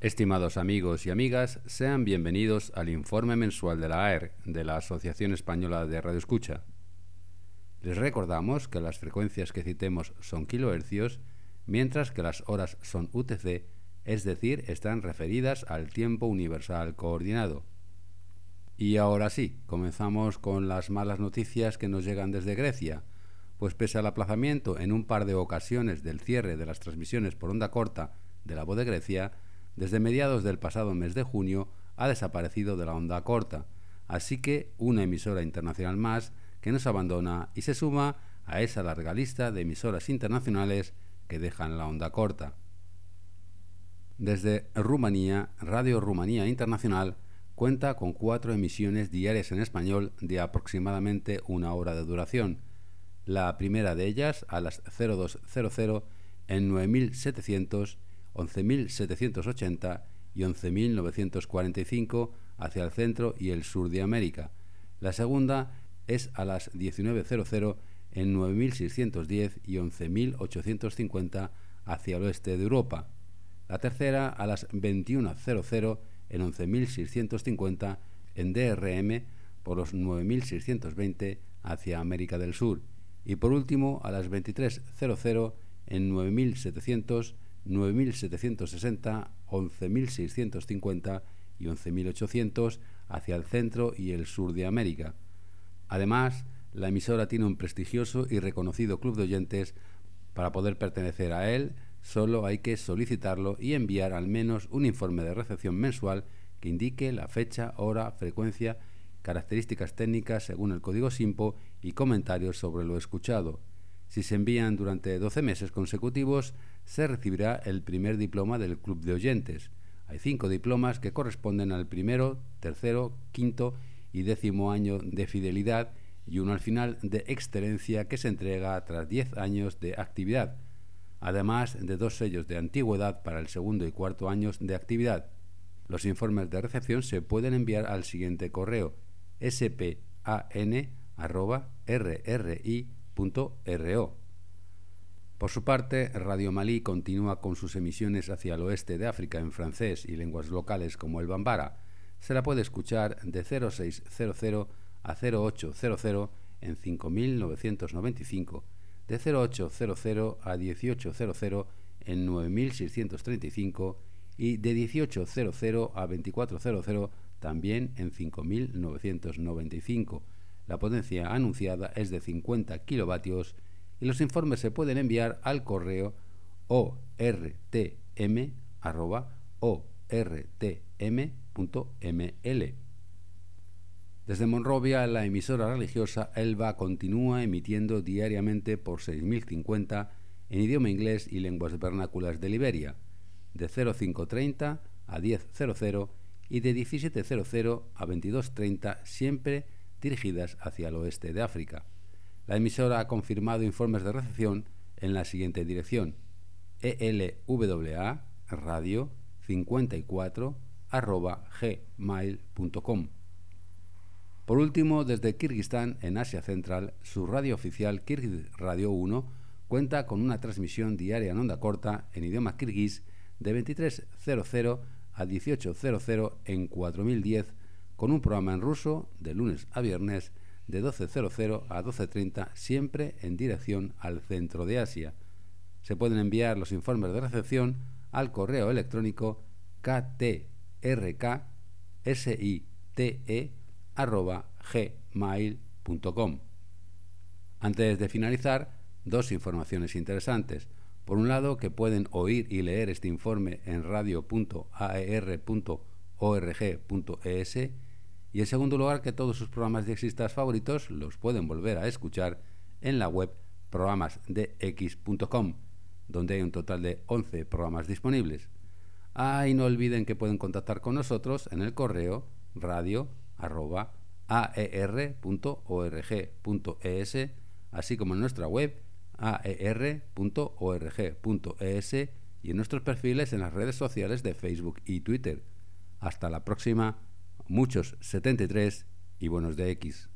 Estimados amigos y amigas, sean bienvenidos al informe mensual de la AER, de la Asociación Española de Radio Escucha. Les recordamos que las frecuencias que citemos son kilohercios, mientras que las horas son UTC, es decir, están referidas al tiempo universal coordinado. Y ahora sí, comenzamos con las malas noticias que nos llegan desde Grecia, pues pese al aplazamiento en un par de ocasiones del cierre de las transmisiones por onda corta de la voz de Grecia, desde mediados del pasado mes de junio ha desaparecido de la onda corta, así que una emisora internacional más que nos abandona y se suma a esa larga lista de emisoras internacionales que dejan la onda corta. Desde Rumanía, Radio Rumanía Internacional cuenta con cuatro emisiones diarias en español de aproximadamente una hora de duración. La primera de ellas a las 0200 en 9700 11.780 y 11.945 hacia el centro y el sur de América. La segunda es a las 19.00 en 9.610 y 11.850 hacia el oeste de Europa. La tercera a las 21.00 en 11.650 en DRM por los 9.620 hacia América del Sur. Y por último a las 23.00 en 9.700 9.760, 11.650 y 11.800 hacia el centro y el sur de América. Además, la emisora tiene un prestigioso y reconocido club de oyentes. Para poder pertenecer a él, solo hay que solicitarlo y enviar al menos un informe de recepción mensual que indique la fecha, hora, frecuencia, características técnicas según el código SIMPO y comentarios sobre lo escuchado. Si se envían durante 12 meses consecutivos, se recibirá el primer diploma del Club de Oyentes. Hay cinco diplomas que corresponden al primero, tercero, quinto y décimo año de fidelidad y uno al final de excelencia que se entrega tras 10 años de actividad, además de dos sellos de antigüedad para el segundo y cuarto años de actividad. Los informes de recepción se pueden enviar al siguiente correo por su parte, Radio Malí continúa con sus emisiones hacia el oeste de África en francés y lenguas locales como el bambara. Se la puede escuchar de 0600 a 0800 en 5995, de 0800 a 1800 en 9635 y de 1800 a 2400 también en 5995. La potencia anunciada es de 50 kilovatios y los informes se pueden enviar al correo ortm.ortm.ml. Desde Monrovia, la emisora religiosa Elba continúa emitiendo diariamente por 6.050 en idioma inglés y lenguas vernáculas de Liberia, de 0530 a 1000 y de 1700 a 2230, siempre dirigidas hacia el oeste de África. La emisora ha confirmado informes de recepción en la siguiente dirección: elwa radio 54 gmail.com. Por último, desde Kirguistán, en Asia Central, su radio oficial Kirguiz Radio 1 cuenta con una transmisión diaria en onda corta en idioma kirguís de 23.00 a 18.00 en 4010 con un programa en ruso de lunes a viernes de 12.00 a 12.30, siempre en dirección al centro de Asia. Se pueden enviar los informes de recepción al correo electrónico ktrksite.gmail.com. Antes de finalizar, dos informaciones interesantes. Por un lado, que pueden oír y leer este informe en radio.aer.org.es y en segundo lugar que todos sus programas de existas favoritos los pueden volver a escuchar en la web programasdx.com, donde hay un total de 11 programas disponibles. Ah, y no olviden que pueden contactar con nosotros en el correo radio.aer.org.es, así como en nuestra web aer.org.es y en nuestros perfiles en las redes sociales de Facebook y Twitter. Hasta la próxima muchos 73 y buenos de X.